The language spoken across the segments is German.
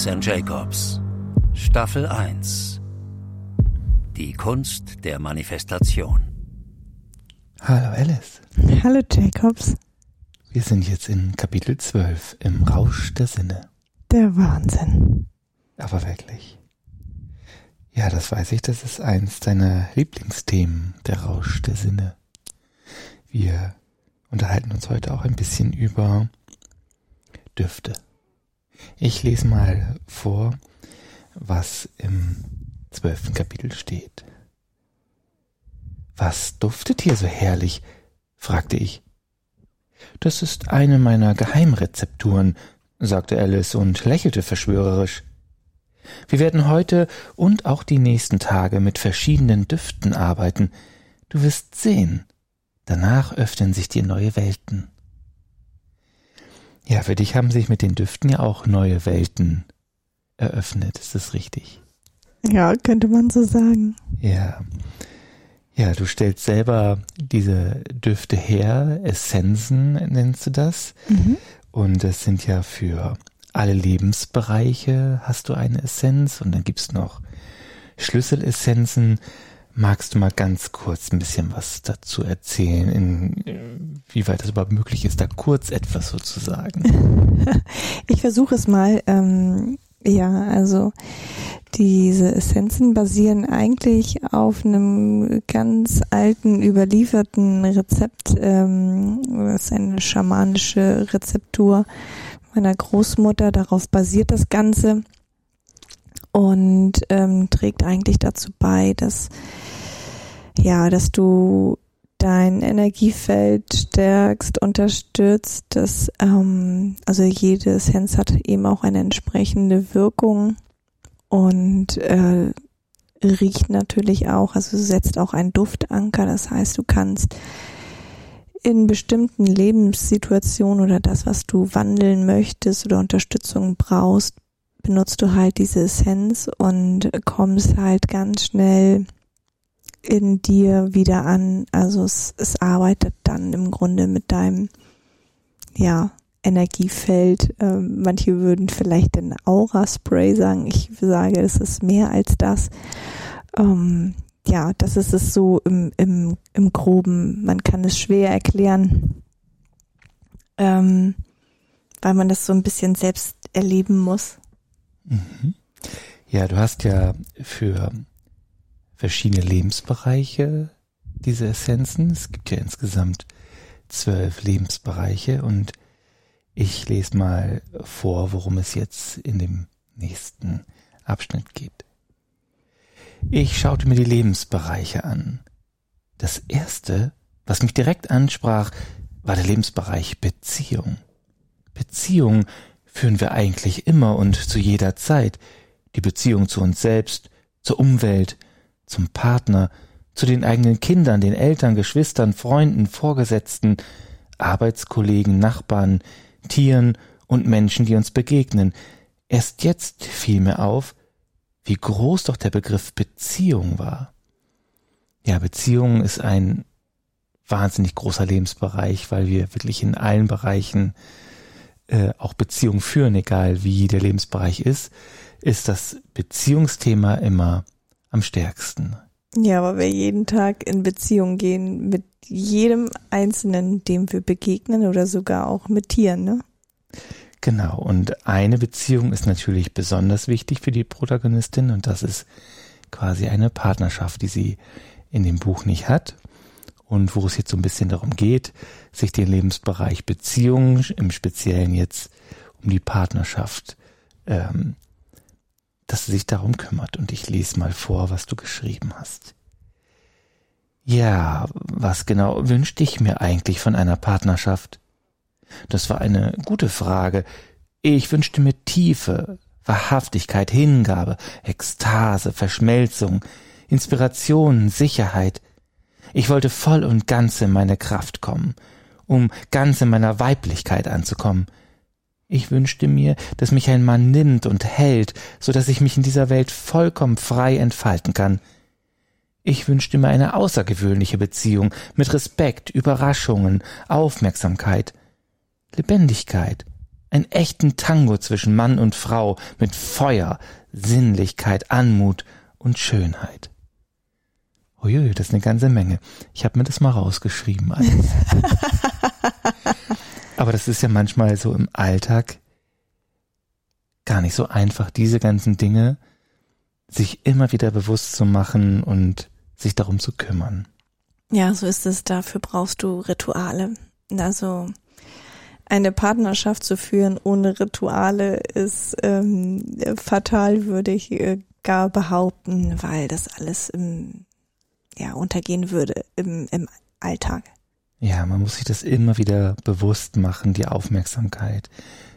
Alice and Jacobs. Staffel 1. Die Kunst der Manifestation. Hallo Alice. Hallo Jacobs. Wir sind jetzt in Kapitel 12 im Rausch der Sinne. Der Wahnsinn. Aber wirklich. Ja, das weiß ich, das ist eins deiner Lieblingsthemen, der Rausch der Sinne. Wir unterhalten uns heute auch ein bisschen über Düfte. Ich lese mal vor, was im zwölften Kapitel steht. Was duftet hier so herrlich? fragte ich. Das ist eine meiner Geheimrezepturen, sagte Alice und lächelte verschwörerisch. Wir werden heute und auch die nächsten Tage mit verschiedenen Düften arbeiten. Du wirst sehen. Danach öffnen sich dir neue Welten. Ja, für dich haben sich mit den Düften ja auch neue Welten eröffnet. Ist das richtig? Ja, könnte man so sagen. Ja. Ja, du stellst selber diese Düfte her, Essenzen nennst du das. Mhm. Und das sind ja für alle Lebensbereiche hast du eine Essenz und dann gibt's noch Schlüsselessenzen. Magst du mal ganz kurz ein bisschen was dazu erzählen, inwieweit das überhaupt möglich ist, da kurz etwas sozusagen? Ich versuche es mal. Ähm, ja, also diese Essenzen basieren eigentlich auf einem ganz alten, überlieferten Rezept. Ähm, das ist eine schamanische Rezeptur meiner Großmutter. Darauf basiert das Ganze und ähm, trägt eigentlich dazu bei, dass ja, dass du dein Energiefeld stärkst, unterstützt, dass ähm, also jede Essenz hat eben auch eine entsprechende Wirkung und äh, riecht natürlich auch, also setzt auch einen Duftanker, das heißt, du kannst in bestimmten Lebenssituationen oder das, was du wandeln möchtest oder Unterstützung brauchst, benutzt du halt diese Essenz und kommst halt ganz schnell in dir wieder an. Also es, es arbeitet dann im Grunde mit deinem, ja, Energiefeld. Ähm, manche würden vielleicht ein Aura-Spray sagen. Ich sage, es ist mehr als das. Ähm, ja, das ist es so im, im, im Groben. Man kann es schwer erklären, ähm, weil man das so ein bisschen selbst erleben muss. Mhm. Ja, du hast ja für verschiedene Lebensbereiche diese Essenzen. Es gibt ja insgesamt zwölf Lebensbereiche und ich lese mal vor, worum es jetzt in dem nächsten Abschnitt geht. Ich schaute mir die Lebensbereiche an. Das erste, was mich direkt ansprach, war der Lebensbereich Beziehung. Beziehung führen wir eigentlich immer und zu jeder Zeit. Die Beziehung zu uns selbst, zur Umwelt, zum Partner, zu den eigenen Kindern, den Eltern, Geschwistern, Freunden, Vorgesetzten, Arbeitskollegen, Nachbarn, Tieren und Menschen, die uns begegnen. Erst jetzt fiel mir auf, wie groß doch der Begriff Beziehung war. Ja, Beziehung ist ein wahnsinnig großer Lebensbereich, weil wir wirklich in allen Bereichen äh, auch Beziehungen führen, egal wie der Lebensbereich ist, ist das Beziehungsthema immer am stärksten. Ja, weil wir jeden Tag in Beziehung gehen mit jedem Einzelnen, dem wir begegnen oder sogar auch mit Tieren, ne? Genau, und eine Beziehung ist natürlich besonders wichtig für die Protagonistin und das ist quasi eine Partnerschaft, die sie in dem Buch nicht hat und wo es jetzt so ein bisschen darum geht, sich den Lebensbereich Beziehung, im Speziellen jetzt um die Partnerschaft, ähm, dass sie sich darum kümmert. Und ich lese mal vor, was du geschrieben hast. Ja, was genau wünschte ich mir eigentlich von einer Partnerschaft? Das war eine gute Frage. Ich wünschte mir Tiefe, Wahrhaftigkeit, Hingabe, Ekstase, Verschmelzung, Inspiration, Sicherheit. Ich wollte voll und ganz in meine Kraft kommen, um ganz in meiner Weiblichkeit anzukommen. Ich wünschte mir, dass mich ein Mann nimmt und hält, so dass ich mich in dieser Welt vollkommen frei entfalten kann. Ich wünschte mir eine außergewöhnliche Beziehung mit Respekt, Überraschungen, Aufmerksamkeit. Lebendigkeit, Einen echten Tango zwischen Mann und Frau mit Feuer, Sinnlichkeit, Anmut und Schönheit. Uiui, das ist eine ganze Menge. Ich habe mir das mal rausgeschrieben. Aber das ist ja manchmal so im Alltag gar nicht so einfach, diese ganzen Dinge sich immer wieder bewusst zu machen und sich darum zu kümmern. Ja, so ist es. Dafür brauchst du Rituale. Also eine Partnerschaft zu führen ohne Rituale ist ähm, fatal, würde ich äh, gar behaupten, weil das alles im, ja, untergehen würde im, im Alltag. Ja, man muss sich das immer wieder bewusst machen, die Aufmerksamkeit,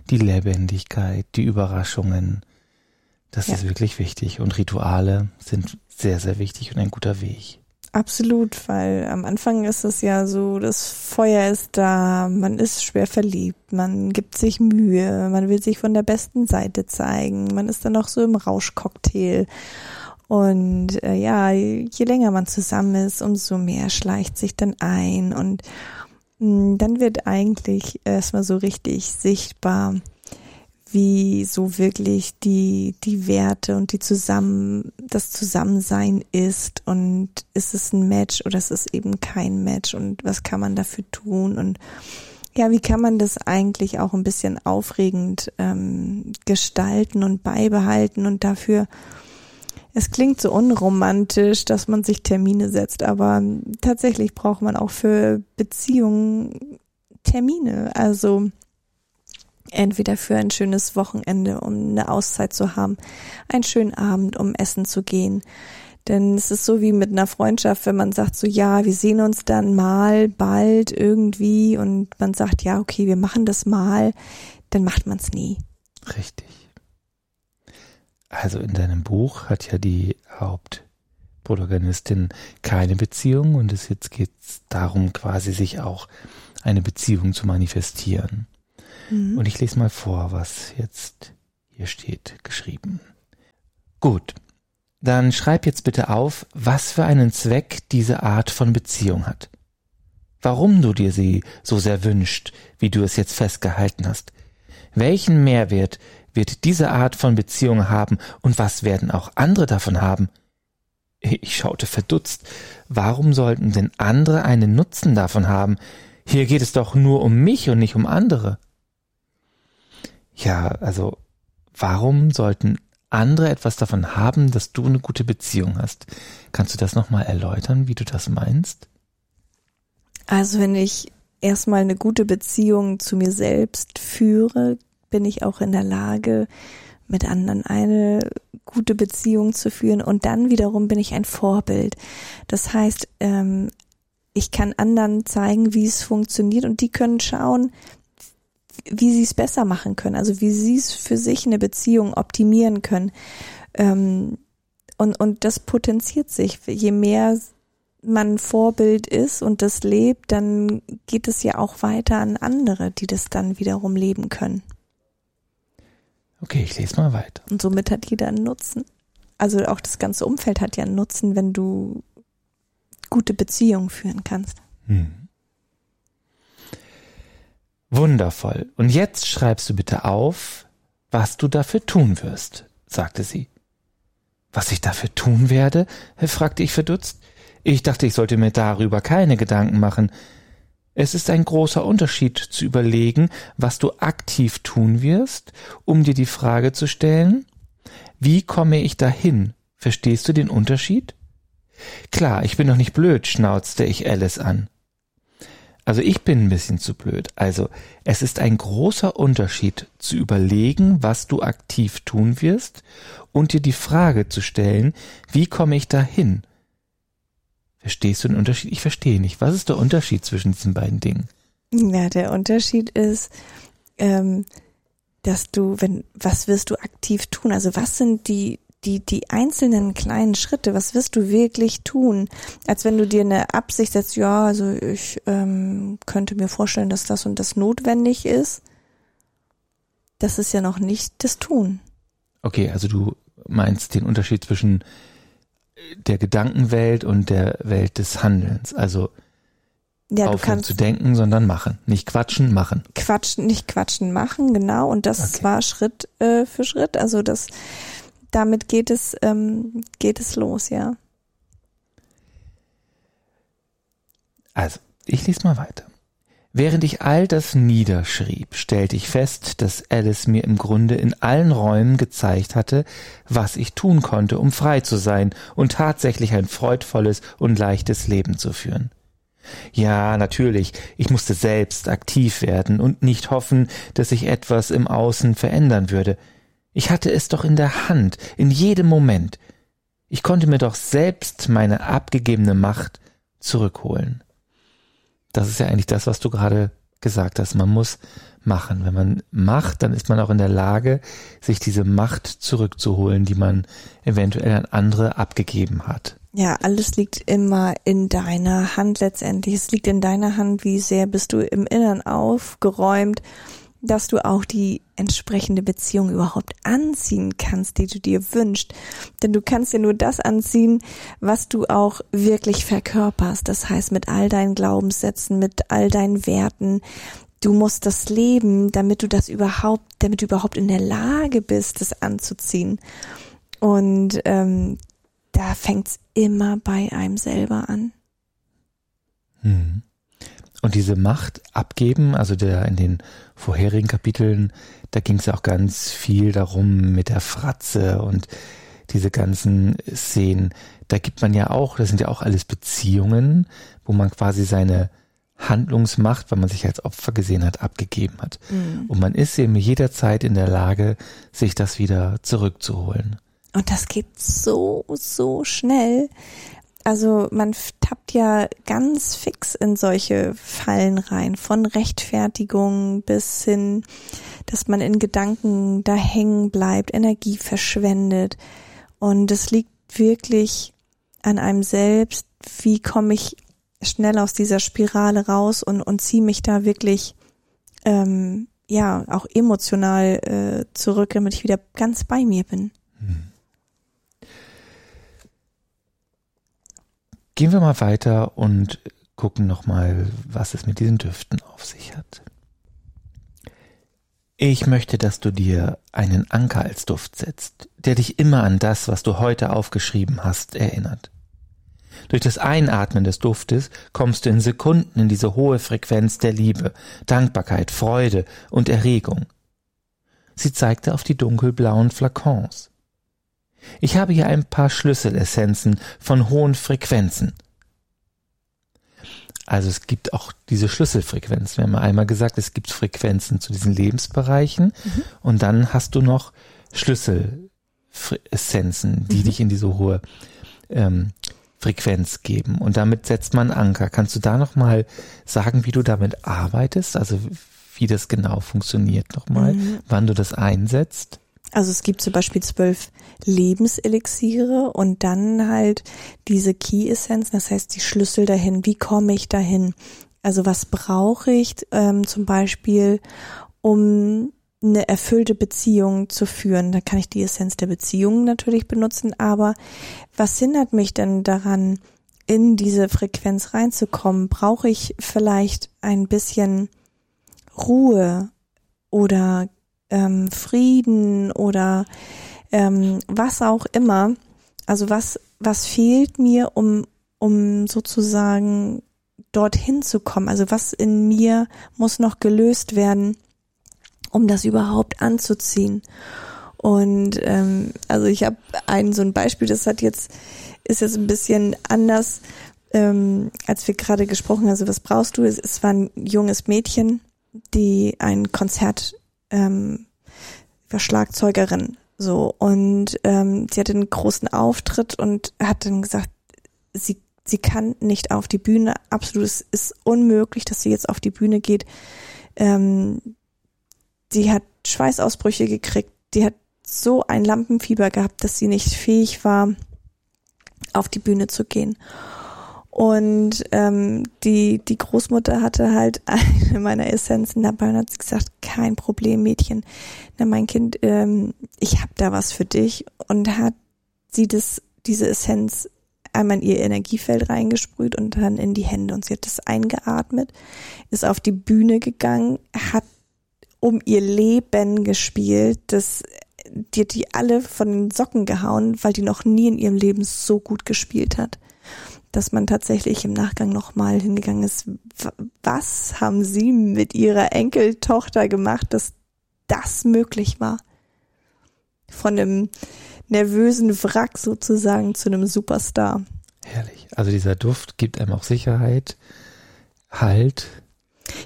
die Lebendigkeit, die Überraschungen. Das ja. ist wirklich wichtig. Und Rituale sind sehr, sehr wichtig und ein guter Weg. Absolut, weil am Anfang ist es ja so, das Feuer ist da, man ist schwer verliebt, man gibt sich Mühe, man will sich von der besten Seite zeigen, man ist dann noch so im Rauschcocktail. Und äh, ja, je länger man zusammen ist, umso mehr schleicht sich dann ein und mh, mm, dann wird eigentlich erstmal so richtig sichtbar, wie so wirklich die, die Werte und die zusammen, das Zusammensein ist und ist es ein Match oder ist es eben kein Match und was kann man dafür tun und ja, wie kann man das eigentlich auch ein bisschen aufregend ähm, gestalten und beibehalten und dafür, es klingt so unromantisch, dass man sich Termine setzt, aber tatsächlich braucht man auch für Beziehungen Termine. Also entweder für ein schönes Wochenende, um eine Auszeit zu haben, einen schönen Abend, um essen zu gehen. Denn es ist so wie mit einer Freundschaft, wenn man sagt so, ja, wir sehen uns dann mal, bald, irgendwie und man sagt, ja, okay, wir machen das mal, dann macht man es nie. Richtig. Also in deinem Buch hat ja die Hauptprotagonistin keine Beziehung und es jetzt geht darum, quasi sich auch eine Beziehung zu manifestieren. Mhm. Und ich lese mal vor, was jetzt hier steht, geschrieben. Gut, dann schreib jetzt bitte auf, was für einen Zweck diese Art von Beziehung hat. Warum du dir sie so sehr wünscht, wie du es jetzt festgehalten hast. Welchen Mehrwert wird diese Art von Beziehung haben und was werden auch andere davon haben? Ich schaute verdutzt. Warum sollten denn andere einen Nutzen davon haben? Hier geht es doch nur um mich und nicht um andere. Ja, also warum sollten andere etwas davon haben, dass du eine gute Beziehung hast? Kannst du das nochmal erläutern, wie du das meinst? Also wenn ich erstmal eine gute Beziehung zu mir selbst führe, bin ich auch in der Lage, mit anderen eine gute Beziehung zu führen und dann wiederum bin ich ein Vorbild. Das heißt, ähm, ich kann anderen zeigen, wie es funktioniert und die können schauen, wie sie es besser machen können, also wie sie es für sich eine Beziehung optimieren können. Ähm, und, und das potenziert sich. Je mehr man Vorbild ist und das lebt, dann geht es ja auch weiter an andere, die das dann wiederum leben können. Okay, ich lese mal weiter. Und somit hat jeder einen Nutzen. Also auch das ganze Umfeld hat ja einen Nutzen, wenn du gute Beziehungen führen kannst. Hm. Wundervoll. Und jetzt schreibst du bitte auf, was du dafür tun wirst, sagte sie. Was ich dafür tun werde? fragte ich verdutzt. Ich dachte, ich sollte mir darüber keine Gedanken machen. Es ist ein großer Unterschied zu überlegen, was du aktiv tun wirst, um dir die Frage zu stellen, wie komme ich dahin? Verstehst du den Unterschied? Klar, ich bin doch nicht blöd, schnauzte ich Alice an. Also ich bin ein bisschen zu blöd. Also es ist ein großer Unterschied zu überlegen, was du aktiv tun wirst und dir die Frage zu stellen, wie komme ich dahin? Verstehst du den Unterschied? Ich verstehe nicht. Was ist der Unterschied zwischen diesen beiden Dingen? Ja, der Unterschied ist, ähm, dass du, wenn, was wirst du aktiv tun? Also was sind die die, die einzelnen kleinen Schritte, was wirst du wirklich tun? Als wenn du dir eine Absicht setzt, ja, also ich ähm, könnte mir vorstellen, dass das und das notwendig ist. Das ist ja noch nicht das Tun. Okay, also du meinst den Unterschied zwischen der Gedankenwelt und der Welt des Handelns. Also Ja, Aufhören zu denken, sondern machen. Nicht quatschen, machen. quatschen, nicht quatschen machen, genau. Und das Okay. war Schritt äh, für Schritt. Also das, damit geht es, ähm, geht es los, ja. Also, ich lese mal weiter. Während ich all das niederschrieb, stellte ich fest, dass Alice mir im Grunde in allen Räumen gezeigt hatte, was ich tun konnte, um frei zu sein und tatsächlich ein freudvolles und leichtes Leben zu führen. Ja, natürlich, ich musste selbst aktiv werden und nicht hoffen, dass sich etwas im Außen verändern würde. Ich hatte es doch in der Hand, in jedem Moment. Ich konnte mir doch selbst meine abgegebene Macht zurückholen. Das ist ja eigentlich das, was du gerade gesagt hast. Man muss machen. Wenn man macht, dann ist man auch in der Lage, sich diese Macht zurückzuholen, die man eventuell an andere abgegeben hat. Ja, alles liegt immer in deiner Hand letztendlich. Es liegt in deiner Hand, wie sehr bist du im Innern aufgeräumt, dass du auch die entsprechende Beziehung überhaupt anziehen kannst, die du dir wünschst. Denn du kannst ja nur das anziehen, was du auch wirklich verkörperst. Das heißt, mit all deinen Glaubenssätzen, mit all deinen Werten. Du musst das leben, damit du das überhaupt, damit du überhaupt in der Lage bist, das anzuziehen. Und ähm, da fängt's immer bei einem selber an. Hm. Und diese Macht abgeben, also der in den vorherigen Kapiteln, da ging es auch ganz viel darum mit der Fratze und diese ganzen Szenen. Da gibt man ja auch, das sind ja auch alles Beziehungen, wo man quasi seine Handlungsmacht, weil man sich als Opfer gesehen hat, abgegeben hat. Und man ist eben jederzeit in der Lage, sich das wieder zurückzuholen. Und das geht so, so schnell. Also man tappt ja ganz fix in solche Fallen rein, von Rechtfertigung bis hin, dass man in Gedanken da hängen bleibt, Energie verschwendet. Und es liegt wirklich an einem selbst, wie komme ich schnell aus dieser Spirale raus und, und ziehe mich da wirklich ähm, ja auch emotional äh, zurück, damit ich wieder ganz bei mir bin. Gehen wir mal weiter und gucken nochmal, was es mit diesen Düften auf sich hat. Ich möchte, dass du dir einen Anker als Duft setzt, der dich immer an das, was du heute aufgeschrieben hast, erinnert. Durch das Einatmen des Duftes kommst du in Sekunden in diese hohe Frequenz der Liebe, Dankbarkeit, Freude und Erregung. Sie zeigte auf die dunkelblauen Flakons. Ich habe hier ein paar Schlüsselessenzen von hohen Frequenzen. Also es gibt auch diese Schlüsselfrequenzen. Wir haben einmal gesagt, es gibt Frequenzen zu diesen Lebensbereichen und dann hast du noch Schlüsselessenzen, die dich in diese hohe ähm, Frequenz geben. Und damit setzt man Anker. Kannst du da nochmal sagen, wie du damit arbeitest? Also wie das genau funktioniert nochmal, wann du das einsetzt? Also es gibt zum Beispiel zwölf Lebenselixiere und dann halt diese Key-Essenzen, das heißt die Schlüssel dahin. Wie komme ich dahin? Also was brauche ich ähm, zum Beispiel, um eine erfüllte Beziehung zu führen? Da kann ich die Essenz der Beziehung natürlich benutzen, aber was hindert mich denn daran, in diese Frequenz reinzukommen? Brauche ich vielleicht ein bisschen Ruhe oder ähm, Frieden oder ähm, was auch immer. Also was, was fehlt mir, um, um sozusagen dorthin zu kommen? Also was in mir muss noch gelöst werden, um das überhaupt anzuziehen? Und ähm, also ich habe ein so ein Beispiel, das hat jetzt ist jetzt ein bisschen anders, ähm, als wir gerade gesprochen haben. Also was brauchst du? Es, es war ein junges Mädchen, die ein Konzert ähm, Schlagzeugerin so und ähm, sie hatte einen großen Auftritt und hat dann gesagt, sie sie kann nicht auf die Bühne, absolut, es ist unmöglich, dass sie jetzt auf die Bühne geht. Ähm, die hat Schweißausbrüche gekriegt, die hat so ein Lampenfieber gehabt, dass sie nicht fähig war, auf die Bühne zu gehen. Und ähm, die, die Großmutter hatte halt eine meiner Essenzen dabei und hat gesagt, kein Problem, Mädchen. Na, mein Kind, ähm, ich habe da was für dich. Und hat sie das, diese Essenz einmal in ihr Energiefeld reingesprüht und dann in die Hände. Und sie hat das eingeatmet, ist auf die Bühne gegangen, hat um ihr Leben gespielt. Das, die hat die alle von den Socken gehauen, weil die noch nie in ihrem Leben so gut gespielt hat. Dass man tatsächlich im Nachgang nochmal hingegangen ist, was haben sie mit ihrer Enkeltochter gemacht, dass das möglich war? Von einem nervösen Wrack sozusagen zu einem Superstar. Herrlich. Also dieser Duft gibt einem auch Sicherheit, Halt.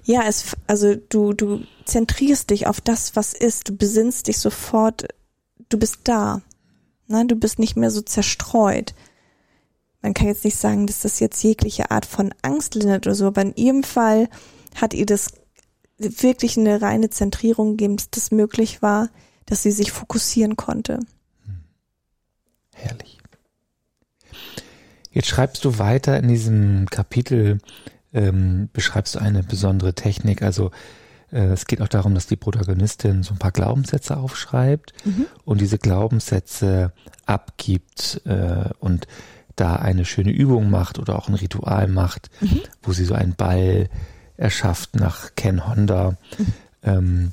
Ja, es, also du, du zentrierst dich auf das, was ist. Du besinnst dich sofort. Du bist da. Ne? Du bist nicht mehr so zerstreut. Man kann jetzt nicht sagen, dass das jetzt jegliche Art von Angst lindert oder so, aber in ihrem Fall hat ihr das wirklich eine reine Zentrierung gegeben, dass das möglich war, dass sie sich fokussieren konnte. Herrlich. Jetzt schreibst du weiter in diesem Kapitel, ähm, beschreibst du eine besondere Technik. Also äh, es geht auch darum, dass die Protagonistin so ein paar Glaubenssätze aufschreibt mhm. und diese Glaubenssätze abgibt äh, und da eine schöne Übung macht oder auch ein Ritual macht, mhm. wo sie so einen Ball erschafft nach Ken Honda. Mhm. Ähm,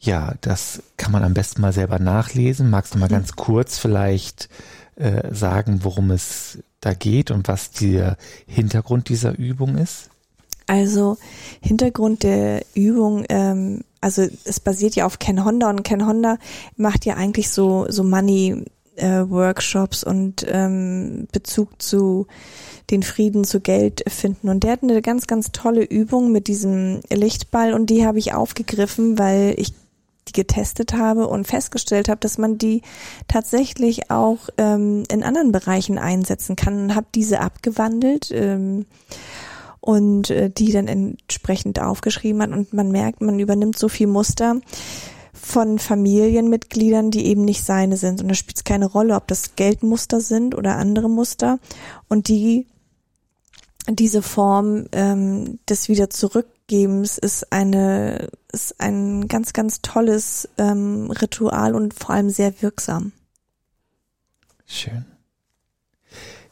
ja, das kann man am besten mal selber nachlesen. Magst du mal mhm. ganz kurz vielleicht äh, sagen, worum es da geht und was der Hintergrund dieser Übung ist? Also Hintergrund der Übung, ähm, also es basiert ja auf Ken Honda und Ken Honda macht ja eigentlich so so Money äh, Workshops und ähm, Bezug zu den Frieden zu Geld finden. Und der hat eine ganz, ganz tolle Übung mit diesem Lichtball und die habe ich aufgegriffen, weil ich die getestet habe und festgestellt habe, dass man die tatsächlich auch ähm, in anderen Bereichen einsetzen kann und habe diese abgewandelt ähm, und äh, die dann entsprechend aufgeschrieben hat und man merkt, man übernimmt so viel Muster von Familienmitgliedern, die eben nicht seine sind und da spielt es keine Rolle, ob das Geldmuster sind oder andere Muster und die diese Form ähm, des wieder zurückgebens ist eine ist ein ganz ganz tolles ähm, Ritual und vor allem sehr wirksam. Schön.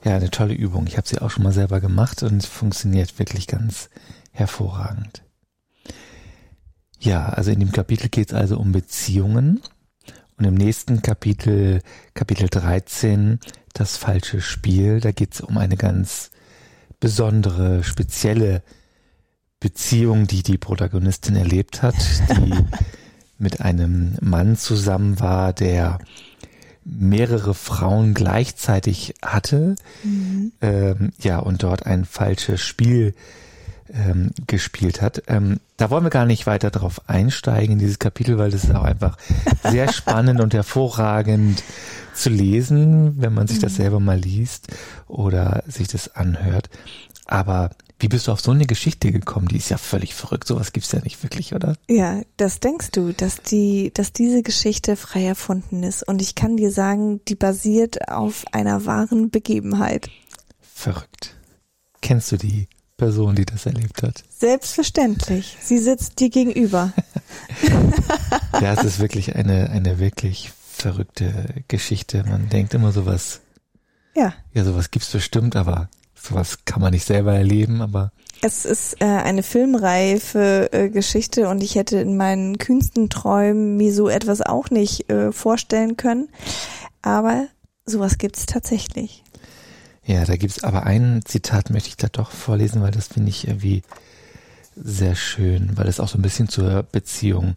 Ja, eine tolle Übung. Ich habe sie auch schon mal selber gemacht und es funktioniert wirklich ganz hervorragend. Ja, also in dem Kapitel geht es also um Beziehungen und im nächsten Kapitel, Kapitel 13, das falsche Spiel, da geht es um eine ganz besondere, spezielle Beziehung, die die Protagonistin erlebt hat, die mit einem Mann zusammen war, der mehrere Frauen gleichzeitig hatte, mhm. ähm, ja, und dort ein falsches Spiel ähm, gespielt hat. Ähm, da wollen wir gar nicht weiter drauf einsteigen in dieses Kapitel, weil das ist auch einfach sehr spannend und hervorragend zu lesen, wenn man sich das mhm. selber mal liest oder sich das anhört. Aber wie bist du auf so eine Geschichte gekommen? Die ist ja völlig verrückt. Sowas gibt's ja nicht wirklich, oder? Ja, das denkst du, dass die, dass diese Geschichte frei erfunden ist. Und ich kann dir sagen, die basiert auf einer wahren Begebenheit. Verrückt. Kennst du die Person, die das erlebt hat? Selbstverständlich. Sie sitzt dir gegenüber. ja, es ist wirklich eine, eine wirklich verrückte Geschichte. Man denkt immer sowas. Ja. Ja, sowas gibt's bestimmt, aber sowas kann man nicht selber erleben, aber. Es ist äh, eine filmreife äh, Geschichte und ich hätte in meinen kühnsten Träumen mir so etwas auch nicht äh, vorstellen können. Aber sowas gibt's tatsächlich. Ja, da gibt's aber ein Zitat, möchte ich da doch vorlesen, weil das finde ich irgendwie sehr schön, weil es auch so ein bisschen zur Beziehung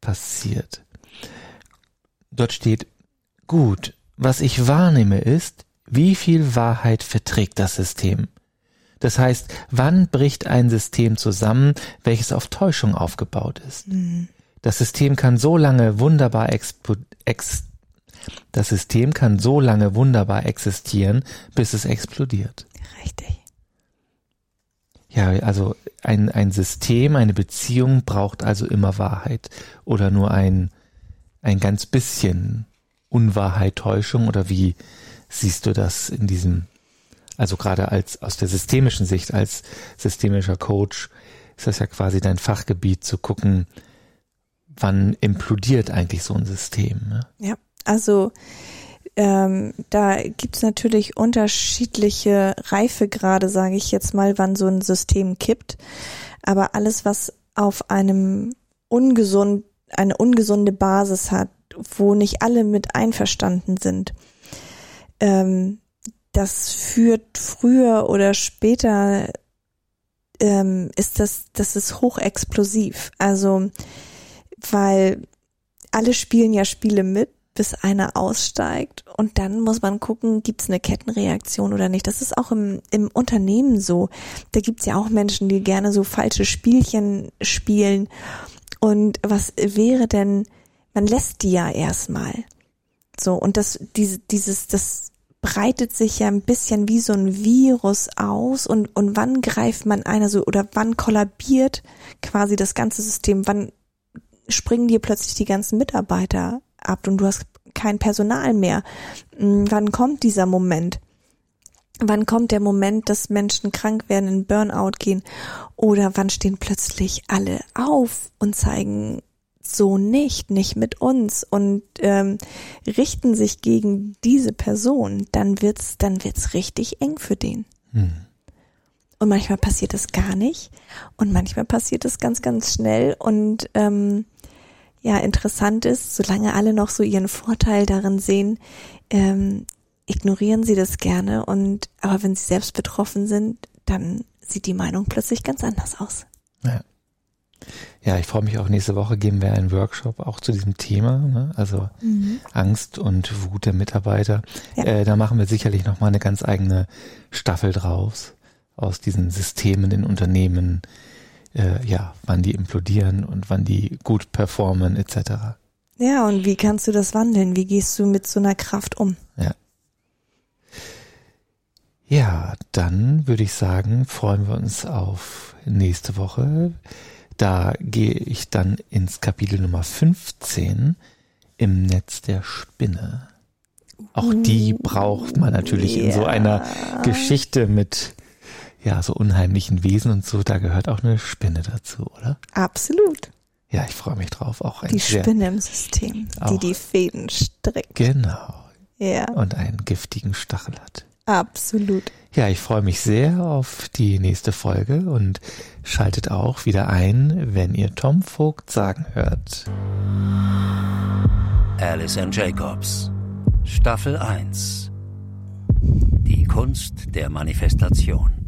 passiert. Dort steht, gut, was ich wahrnehme ist, wie viel Wahrheit verträgt das System? Das heißt, wann bricht ein System zusammen, welches auf Täuschung aufgebaut ist? Mhm. Das System kann so lange wunderbar ex das System kann so lange wunderbar existieren, bis es explodiert. Richtig. Ja, also ein, ein System, eine Beziehung braucht also immer Wahrheit oder nur ein, ein ganz bisschen Unwahrheit, Täuschung oder wie siehst du das in diesem, also gerade als aus der systemischen Sicht, als systemischer Coach, ist das ja quasi dein Fachgebiet zu gucken, wann implodiert eigentlich so ein System. Ne? Ja, also ähm, da gibt's natürlich unterschiedliche Reifegrade, sage ich jetzt mal, wann so ein System kippt. Aber alles, was auf einem ungesund, eine ungesunde Basis hat, wo nicht alle mit einverstanden sind, ähm, das führt früher oder später ähm, ist das, das ist hochexplosiv. Also, weil alle spielen ja Spiele mit, bis einer aussteigt und dann muss man gucken, gibt's eine Kettenreaktion oder nicht. Das ist auch im, im Unternehmen so. Da gibt's ja auch Menschen, die gerne so falsche Spielchen spielen. Und was wäre denn, man lässt die ja erstmal. So, und das, diese, dieses, das breitet sich ja ein bisschen wie so ein Virus aus und, und wann greift man einer so oder wann kollabiert quasi das ganze System, wann springen dir plötzlich die ganzen Mitarbeiter ab und du hast kein Personal mehr. Hm, wann kommt dieser Moment? Wann kommt der Moment, dass Menschen krank werden, in Burnout gehen? Oder wann stehen plötzlich alle auf und zeigen so nicht, nicht mit uns und ähm, richten sich gegen diese Person, dann wird's, dann wird's richtig eng für den. Hm. Und manchmal passiert es gar nicht und manchmal passiert es ganz, ganz schnell und ähm, ja interessant ist, solange alle noch so ihren Vorteil darin sehen, ähm, ignorieren sie das gerne und aber wenn sie selbst betroffen sind, dann sieht die Meinung plötzlich ganz anders aus. Ja. Ja, ich freue mich auch. Nächste Woche geben wir einen Workshop auch zu diesem Thema, ne? also mhm. Angst und Wut der Mitarbeiter. Ja. Äh, da machen wir sicherlich noch mal eine ganz eigene Staffel draus aus diesen Systemen in Unternehmen, äh, ja, wann die implodieren und wann die gut performen etc. Ja, und wie kannst du das wandeln? Wie gehst du mit so einer Kraft um? Ja. Ja, dann würde ich sagen, freuen wir uns auf nächste Woche. Da gehe ich dann ins Kapitel Nummer 15 im Netz der Spinne. Auch die braucht man natürlich yeah. in so einer Geschichte mit ja, so unheimlichen Wesen und so, da gehört auch eine Spinne dazu, oder? Absolut. Ja, ich freue mich drauf. Auch ein die Spinne im System, die die Fäden strickt. Genau. Ja. Und einen giftigen Stachel hat. Absolut. Ja, ich freue mich sehr auf die nächste Folge und schaltet auch wieder ein, wenn ihr Tom Vogt sagen hört. Alice and Jacobs, Staffel 1. Die Kunst der Manifestation.